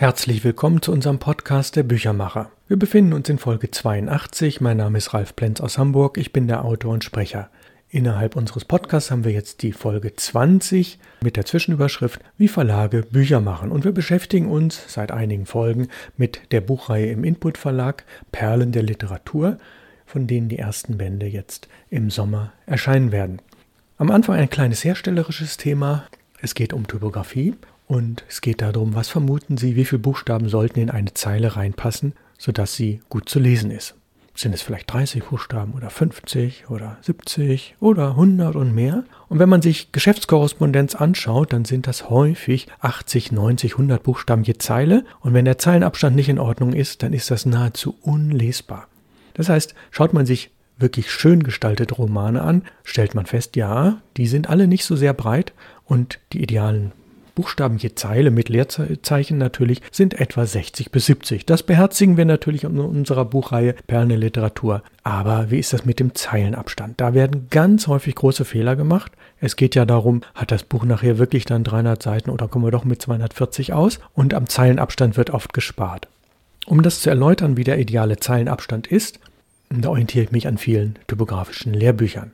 Herzlich willkommen zu unserem Podcast Der Büchermacher. Wir befinden uns in Folge 82. Mein Name ist Ralf Plenz aus Hamburg. Ich bin der Autor und Sprecher. Innerhalb unseres Podcasts haben wir jetzt die Folge 20 mit der Zwischenüberschrift Wie Verlage Bücher machen. Und wir beschäftigen uns seit einigen Folgen mit der Buchreihe im Input Verlag Perlen der Literatur, von denen die ersten Bände jetzt im Sommer erscheinen werden. Am Anfang ein kleines herstellerisches Thema. Es geht um Typografie und es geht darum, was vermuten Sie, wie viele Buchstaben sollten in eine Zeile reinpassen, sodass sie gut zu lesen ist. Sind es vielleicht 30 Buchstaben oder 50 oder 70 oder 100 und mehr? Und wenn man sich Geschäftskorrespondenz anschaut, dann sind das häufig 80, 90, 100 Buchstaben je Zeile. Und wenn der Zeilenabstand nicht in Ordnung ist, dann ist das nahezu unlesbar. Das heißt, schaut man sich wirklich schön gestaltete Romane an, stellt man fest, ja, die sind alle nicht so sehr breit und die idealen Buchstaben je Zeile mit Leerzeichen natürlich sind etwa 60 bis 70. Das beherzigen wir natürlich in unserer Buchreihe Perlen der Literatur. Aber wie ist das mit dem Zeilenabstand? Da werden ganz häufig große Fehler gemacht. Es geht ja darum, hat das Buch nachher wirklich dann 300 Seiten oder kommen wir doch mit 240 aus? Und am Zeilenabstand wird oft gespart. Um das zu erläutern, wie der ideale Zeilenabstand ist, da orientiere ich mich an vielen typografischen Lehrbüchern.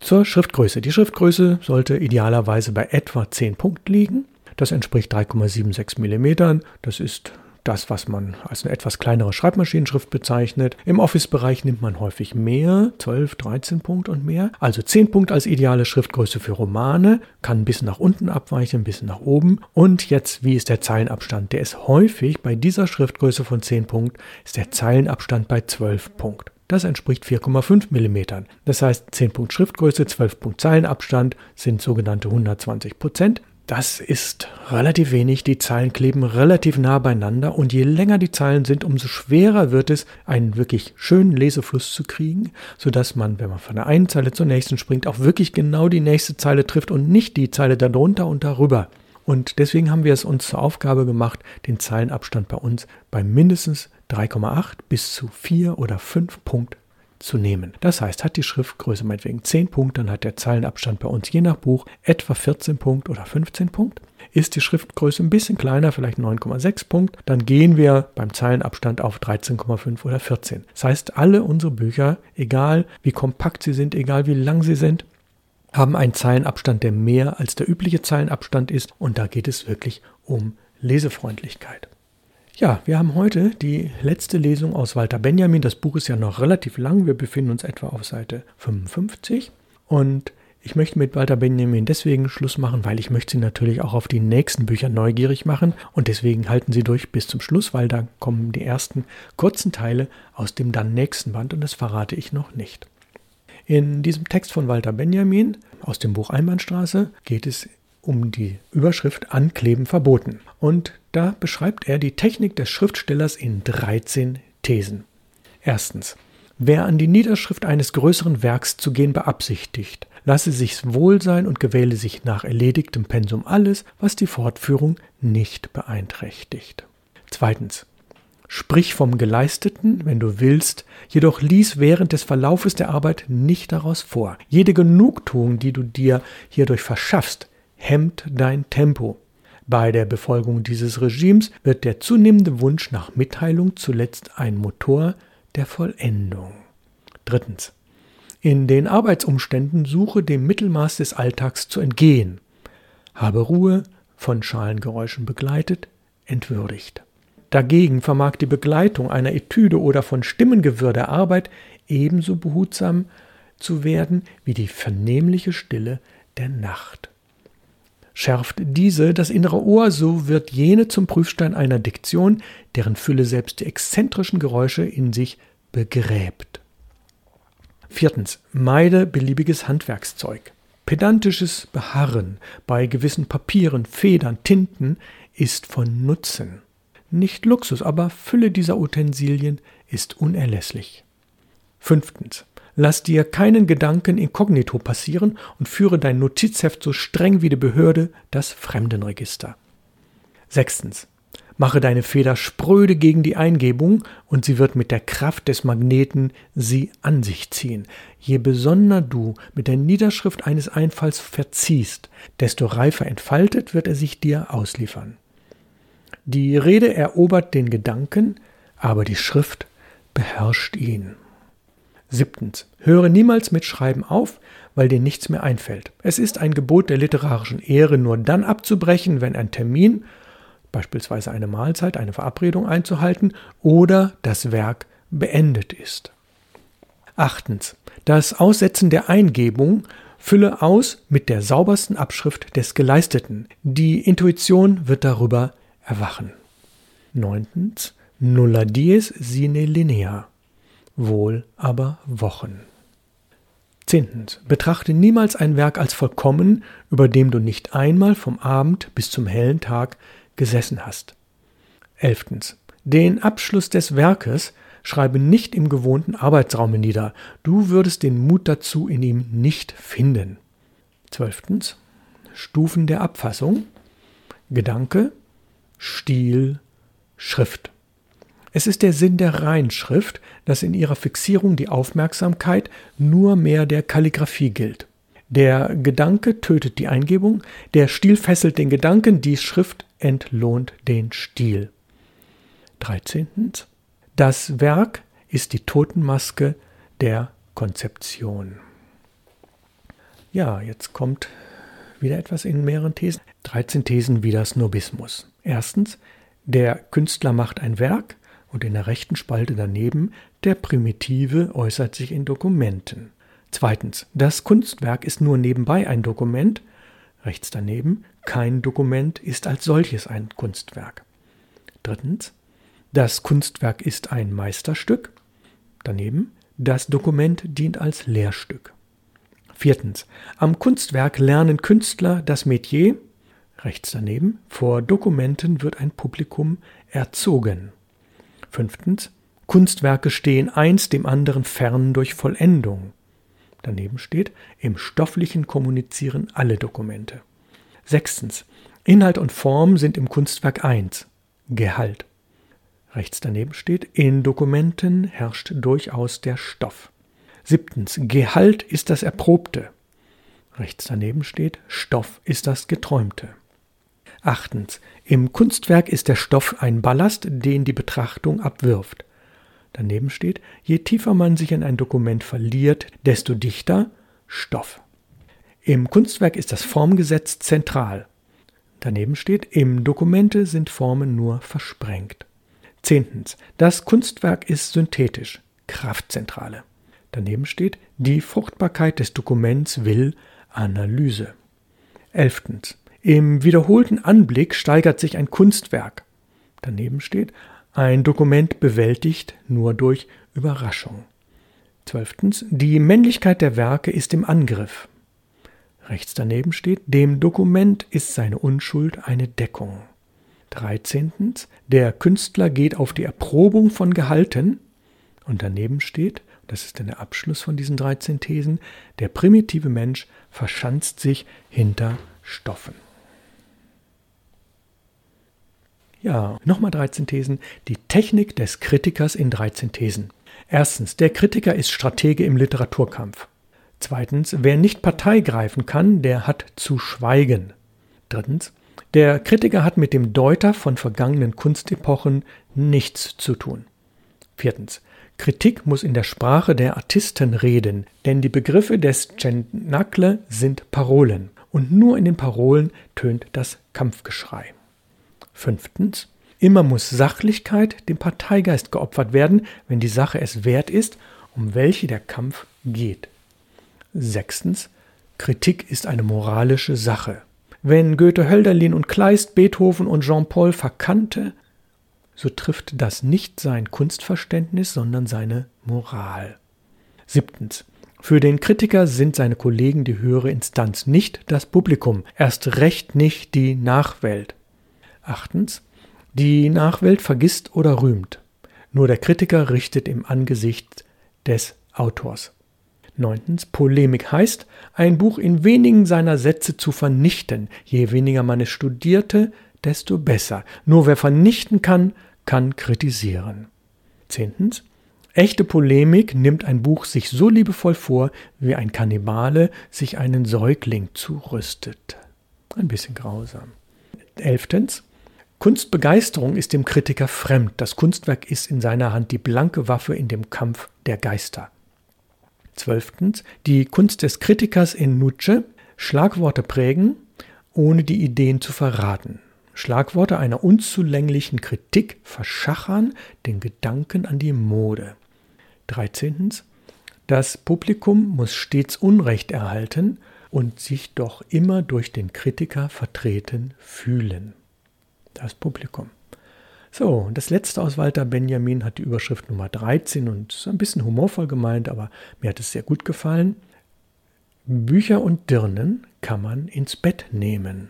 Zur Schriftgröße. Die Schriftgröße sollte idealerweise bei etwa 10 Punkten liegen. Das entspricht 3,76 mm. Das ist das, was man als eine etwas kleinere Schreibmaschinenschrift bezeichnet. Im Office-Bereich nimmt man häufig mehr, 12, 13 Punkt und mehr. Also 10 Punkt als ideale Schriftgröße für Romane, kann ein bisschen nach unten abweichen, ein bisschen nach oben. Und jetzt, wie ist der Zeilenabstand? Der ist häufig bei dieser Schriftgröße von 10 Punkt, ist der Zeilenabstand bei 12 Punkt. Das entspricht 4,5 mm. Das heißt, 10 Punkt Schriftgröße, 12 Punkt Zeilenabstand sind sogenannte 120 Prozent. Das ist relativ wenig. Die Zeilen kleben relativ nah beieinander und je länger die Zeilen sind, umso schwerer wird es, einen wirklich schönen Lesefluss zu kriegen, sodass man, wenn man von der einen Zeile zur nächsten springt, auch wirklich genau die nächste Zeile trifft und nicht die Zeile darunter und darüber. Und deswegen haben wir es uns zur Aufgabe gemacht, den Zeilenabstand bei uns bei mindestens 3,8 bis zu 4 oder 5 Punkt zu nehmen. Das heißt, hat die Schriftgröße meinetwegen 10 Punkte, dann hat der Zeilenabstand bei uns je nach Buch etwa 14 Punkte oder 15 Punkte. Ist die Schriftgröße ein bisschen kleiner, vielleicht 9,6 Punkt, dann gehen wir beim Zeilenabstand auf 13,5 oder 14. Das heißt, alle unsere Bücher, egal wie kompakt sie sind, egal wie lang sie sind, haben einen Zeilenabstand, der mehr als der übliche Zeilenabstand ist. Und da geht es wirklich um Lesefreundlichkeit. Ja, wir haben heute die letzte Lesung aus Walter Benjamin. Das Buch ist ja noch relativ lang. Wir befinden uns etwa auf Seite 55. Und ich möchte mit Walter Benjamin deswegen Schluss machen, weil ich möchte Sie natürlich auch auf die nächsten Bücher neugierig machen. Und deswegen halten Sie durch bis zum Schluss, weil da kommen die ersten kurzen Teile aus dem dann nächsten Band und das verrate ich noch nicht. In diesem Text von Walter Benjamin aus dem Buch Einbahnstraße geht es um die Überschrift Ankleben verboten. Und da beschreibt er die Technik des Schriftstellers in 13 Thesen. Erstens. Wer an die Niederschrift eines größeren Werks zu gehen beabsichtigt, lasse sich's wohl sein und gewähle sich nach erledigtem Pensum alles, was die Fortführung nicht beeinträchtigt. Zweitens. Sprich vom Geleisteten, wenn du willst, jedoch lies während des Verlaufes der Arbeit nicht daraus vor. Jede Genugtuung, die du dir hierdurch verschaffst, hemmt dein Tempo. Bei der Befolgung dieses Regimes wird der zunehmende Wunsch nach Mitteilung zuletzt ein Motor der Vollendung. Drittens. In den Arbeitsumständen suche dem Mittelmaß des Alltags zu entgehen. Habe Ruhe, von Schalengeräuschen begleitet, entwürdigt. Dagegen vermag die Begleitung einer Etüde oder von Stimmengewirr der Arbeit ebenso behutsam zu werden wie die vernehmliche Stille der Nacht. Schärft diese das innere Ohr, so wird jene zum Prüfstein einer Diktion, deren Fülle selbst die exzentrischen Geräusche in sich begräbt. Viertens. Meide beliebiges Handwerkszeug. Pedantisches Beharren bei gewissen Papieren, Federn, Tinten ist von Nutzen. Nicht Luxus, aber Fülle dieser Utensilien ist unerlässlich. Fünftens. Lass dir keinen Gedanken inkognito passieren und führe dein Notizheft so streng wie die Behörde das Fremdenregister. Sechstens. Mache deine Feder spröde gegen die Eingebung und sie wird mit der Kraft des Magneten sie an sich ziehen. Je besonderer du mit der Niederschrift eines Einfalls verziehst, desto reifer entfaltet wird er sich dir ausliefern. Die Rede erobert den Gedanken, aber die Schrift beherrscht ihn. Siebtens. Höre niemals mit Schreiben auf, weil dir nichts mehr einfällt. Es ist ein Gebot der literarischen Ehre, nur dann abzubrechen, wenn ein Termin, beispielsweise eine Mahlzeit, eine Verabredung einzuhalten oder das Werk beendet ist. Achtens. Das Aussetzen der Eingebung fülle aus mit der saubersten Abschrift des Geleisteten. Die Intuition wird darüber erwachen. Neuntens. Nulla dies sine linea. Wohl aber Wochen. Zehntens. Betrachte niemals ein Werk als vollkommen, über dem du nicht einmal vom Abend bis zum hellen Tag gesessen hast. Elftens. Den Abschluss des Werkes schreibe nicht im gewohnten Arbeitsraume nieder. Du würdest den Mut dazu in ihm nicht finden. Zwölftens. Stufen der Abfassung. Gedanke, Stil, Schrift. Es ist der Sinn der Reinschrift, dass in ihrer Fixierung die Aufmerksamkeit nur mehr der Kalligraphie gilt. Der Gedanke tötet die Eingebung, der Stil fesselt den Gedanken, die Schrift entlohnt den Stil. 13. Das Werk ist die Totenmaske der Konzeption. Ja, jetzt kommt wieder etwas in mehreren Thesen. 13 Thesen wie das Snobismus. Erstens, der Künstler macht ein Werk, und in der rechten Spalte daneben der Primitive äußert sich in Dokumenten. Zweitens, das Kunstwerk ist nur nebenbei ein Dokument, rechts daneben, kein Dokument ist als solches ein Kunstwerk. Drittens, das Kunstwerk ist ein Meisterstück, daneben, das Dokument dient als Lehrstück. Viertens, am Kunstwerk lernen Künstler das Metier, rechts daneben, vor Dokumenten wird ein Publikum erzogen. Fünftens, Kunstwerke stehen eins dem anderen fern durch Vollendung. Daneben steht, im stofflichen kommunizieren alle Dokumente. Sechstens, Inhalt und Form sind im Kunstwerk eins, Gehalt. Rechts daneben steht, in Dokumenten herrscht durchaus der Stoff. Siebtens, Gehalt ist das Erprobte. Rechts daneben steht, Stoff ist das Geträumte. Achtens. Im Kunstwerk ist der Stoff ein Ballast, den die Betrachtung abwirft. Daneben steht, je tiefer man sich in ein Dokument verliert, desto dichter Stoff. Im Kunstwerk ist das Formgesetz zentral. Daneben steht, im Dokumente sind Formen nur versprengt. Zehntens. Das Kunstwerk ist synthetisch, Kraftzentrale. Daneben steht, die Fruchtbarkeit des Dokuments will Analyse. Elftens. Im wiederholten Anblick steigert sich ein Kunstwerk. Daneben steht, ein Dokument bewältigt nur durch Überraschung. Zwölftens, die Männlichkeit der Werke ist im Angriff. Rechts daneben steht, dem Dokument ist seine Unschuld eine Deckung. Dreizehntens, der Künstler geht auf die Erprobung von Gehalten. Und daneben steht, das ist dann der Abschluss von diesen 13 Thesen, der primitive Mensch verschanzt sich hinter Stoffen. Ja, nochmal 13 Thesen. Die Technik des Kritikers in 13 Thesen. Erstens, der Kritiker ist Stratege im Literaturkampf. Zweitens, wer nicht Partei greifen kann, der hat zu schweigen. Drittens, der Kritiker hat mit dem Deuter von vergangenen Kunstepochen nichts zu tun. Viertens, Kritik muss in der Sprache der Artisten reden, denn die Begriffe des Cenakle sind Parolen und nur in den Parolen tönt das Kampfgeschrei. Fünftens. Immer muss Sachlichkeit dem Parteigeist geopfert werden, wenn die Sache es wert ist, um welche der Kampf geht. Sechstens. Kritik ist eine moralische Sache. Wenn Goethe Hölderlin und Kleist Beethoven und Jean-Paul verkannte, so trifft das nicht sein Kunstverständnis, sondern seine Moral. Siebtens. Für den Kritiker sind seine Kollegen die höhere Instanz, nicht das Publikum, erst recht nicht die Nachwelt. Achtens. Die Nachwelt vergisst oder rühmt. Nur der Kritiker richtet im Angesicht des Autors. Neuntens. Polemik heißt, ein Buch in wenigen seiner Sätze zu vernichten. Je weniger man es studierte, desto besser. Nur wer vernichten kann, kann kritisieren. Zehntens. Echte Polemik nimmt ein Buch sich so liebevoll vor, wie ein Kannibale sich einen Säugling zurüstet. Ein bisschen grausam. Elftens. Kunstbegeisterung ist dem Kritiker fremd. Das Kunstwerk ist in seiner Hand die blanke Waffe in dem Kampf der Geister. Zwölftens. Die Kunst des Kritikers in Nutsche. Schlagworte prägen, ohne die Ideen zu verraten. Schlagworte einer unzulänglichen Kritik verschachern den Gedanken an die Mode. 13. Das Publikum muss stets Unrecht erhalten und sich doch immer durch den Kritiker vertreten fühlen. Das Publikum. So, das letzte aus Walter Benjamin hat die Überschrift Nummer 13 und ist ein bisschen humorvoll gemeint, aber mir hat es sehr gut gefallen. Bücher und Dirnen kann man ins Bett nehmen.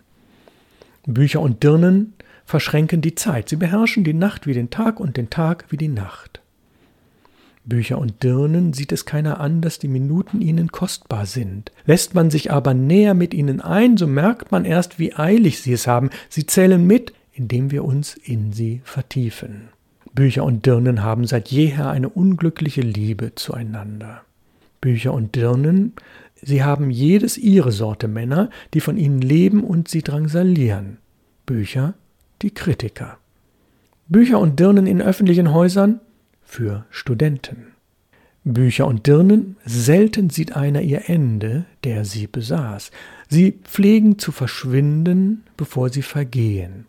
Bücher und Dirnen verschränken die Zeit. Sie beherrschen die Nacht wie den Tag und den Tag wie die Nacht. Bücher und Dirnen sieht es keiner an, dass die Minuten ihnen kostbar sind. Lässt man sich aber näher mit ihnen ein, so merkt man erst, wie eilig sie es haben. Sie zählen mit, indem wir uns in sie vertiefen. Bücher und Dirnen haben seit jeher eine unglückliche Liebe zueinander. Bücher und Dirnen, sie haben jedes ihre Sorte Männer, die von ihnen leben und sie drangsalieren. Bücher, die Kritiker. Bücher und Dirnen in öffentlichen Häusern, für Studenten. Bücher und Dirnen, selten sieht einer ihr Ende, der sie besaß. Sie pflegen zu verschwinden, bevor sie vergehen.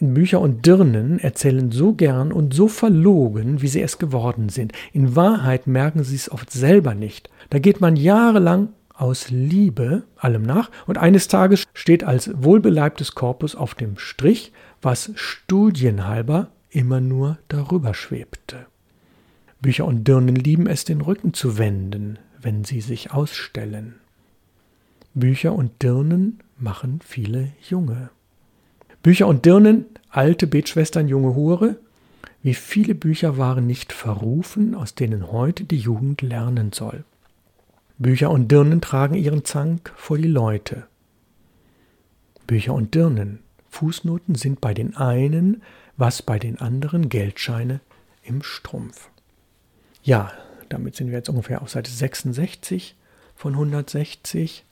Bücher und Dirnen erzählen so gern und so verlogen, wie sie es geworden sind. In Wahrheit merken sie es oft selber nicht. Da geht man jahrelang aus Liebe allem nach und eines Tages steht als wohlbeleibtes Korpus auf dem Strich, was studienhalber immer nur darüber schwebte. Bücher und Dirnen lieben es, den Rücken zu wenden, wenn sie sich ausstellen. Bücher und Dirnen machen viele Junge. Bücher und Dirnen, alte Betschwestern, junge Hure, wie viele Bücher waren nicht verrufen, aus denen heute die Jugend lernen soll. Bücher und Dirnen tragen ihren Zank vor die Leute. Bücher und Dirnen, Fußnoten sind bei den einen was bei den anderen Geldscheine im Strumpf. Ja, damit sind wir jetzt ungefähr auf Seite 66 von 160,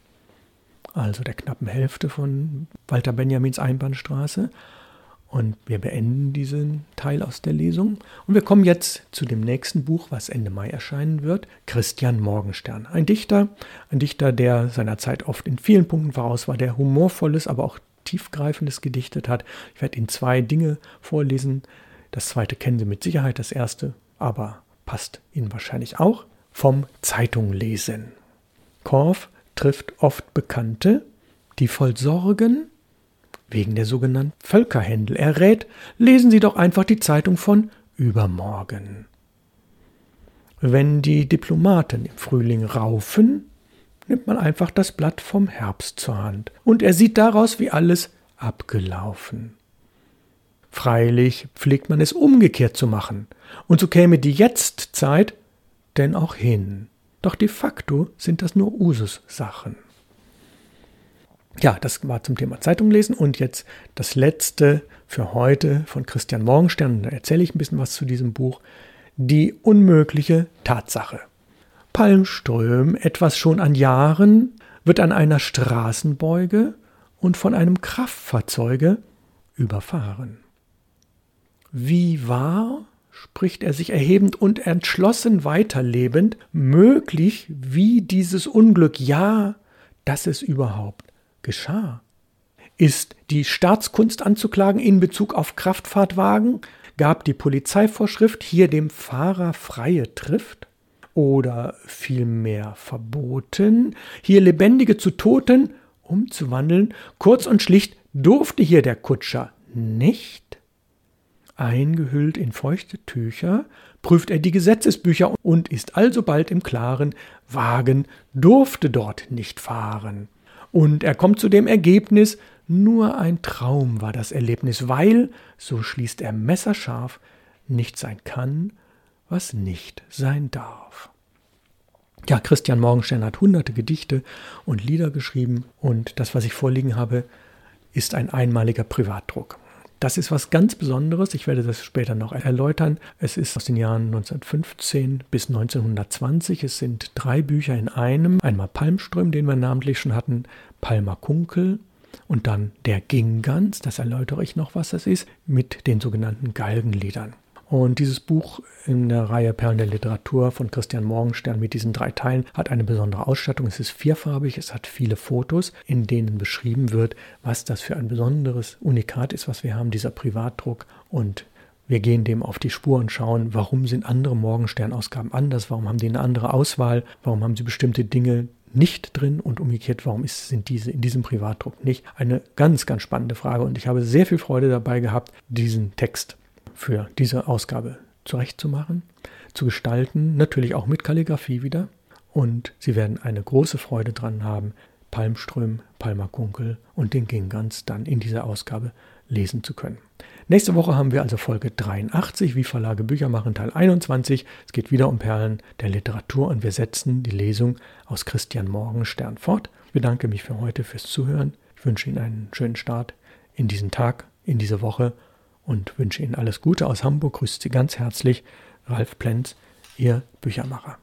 also der knappen Hälfte von Walter Benjamins Einbahnstraße. Und wir beenden diesen Teil aus der Lesung. Und wir kommen jetzt zu dem nächsten Buch, was Ende Mai erscheinen wird, Christian Morgenstern. Ein Dichter, ein Dichter, der seiner Zeit oft in vielen Punkten voraus war, der humorvolles, aber auch Tiefgreifendes gedichtet hat. Ich werde Ihnen zwei Dinge vorlesen. Das zweite kennen Sie mit Sicherheit, das erste aber passt Ihnen wahrscheinlich auch. Vom Zeitunglesen. Korf trifft oft Bekannte, die voll Sorgen wegen der sogenannten Völkerhändel er rät, lesen Sie doch einfach die Zeitung von übermorgen. Wenn die Diplomaten im Frühling raufen, nimmt man einfach das Blatt vom Herbst zur Hand und er sieht daraus, wie alles abgelaufen. Freilich pflegt man es umgekehrt zu machen, und so käme die Jetztzeit denn auch hin. Doch de facto sind das nur Usussachen. Ja, das war zum Thema Zeitung lesen und jetzt das letzte für heute von Christian Morgenstern. Da erzähle ich ein bisschen was zu diesem Buch. Die unmögliche Tatsache. Palmström, etwas schon an Jahren, wird an einer Straßenbeuge und von einem Kraftfahrzeuge überfahren. Wie war, spricht er sich erhebend und entschlossen weiterlebend, möglich wie dieses Unglück, ja, dass es überhaupt geschah? Ist die Staatskunst anzuklagen in Bezug auf Kraftfahrtwagen? Gab die Polizeivorschrift hier dem Fahrer freie Trift? oder vielmehr verboten, hier Lebendige zu Toten umzuwandeln, kurz und schlicht durfte hier der Kutscher nicht. Eingehüllt in feuchte Tücher prüft er die Gesetzesbücher und ist alsobald im Klaren, Wagen durfte dort nicht fahren. Und er kommt zu dem Ergebnis, nur ein Traum war das Erlebnis, weil, so schließt er messerscharf, nicht sein kann, was nicht sein darf. Ja, Christian Morgenstern hat hunderte Gedichte und Lieder geschrieben und das, was ich vorliegen habe, ist ein einmaliger Privatdruck. Das ist was ganz Besonderes. Ich werde das später noch erläutern. Es ist aus den Jahren 1915 bis 1920. Es sind drei Bücher in einem. Einmal Palmström, den wir namentlich schon hatten, Palmer Kunkel Und dann der Ginggans, das erläutere ich noch, was das ist, mit den sogenannten Galgenliedern. Und dieses Buch in der Reihe Perlen der Literatur von Christian Morgenstern mit diesen drei Teilen hat eine besondere Ausstattung. Es ist vierfarbig, es hat viele Fotos, in denen beschrieben wird, was das für ein besonderes Unikat ist, was wir haben, dieser Privatdruck. Und wir gehen dem auf die Spur und schauen, warum sind andere Morgenstern-Ausgaben anders, warum haben die eine andere Auswahl, warum haben sie bestimmte Dinge nicht drin und umgekehrt, warum ist, sind diese in diesem Privatdruck nicht? Eine ganz, ganz spannende Frage und ich habe sehr viel Freude dabei gehabt, diesen Text für diese Ausgabe zurechtzumachen, zu gestalten, natürlich auch mit Kalligrafie wieder. Und Sie werden eine große Freude dran haben, Palmström, Palmer Kunkel und den Gingans dann in dieser Ausgabe lesen zu können. Nächste Woche haben wir also Folge 83, wie Verlage Bücher machen, Teil 21. Es geht wieder um Perlen der Literatur und wir setzen die Lesung aus Christian Morgenstern fort. Ich bedanke mich für heute fürs Zuhören. Ich wünsche Ihnen einen schönen Start in diesen Tag, in diese Woche und wünsche Ihnen alles Gute aus Hamburg. Grüßt Sie ganz herzlich, Ralf Plenz, Ihr Büchermacher.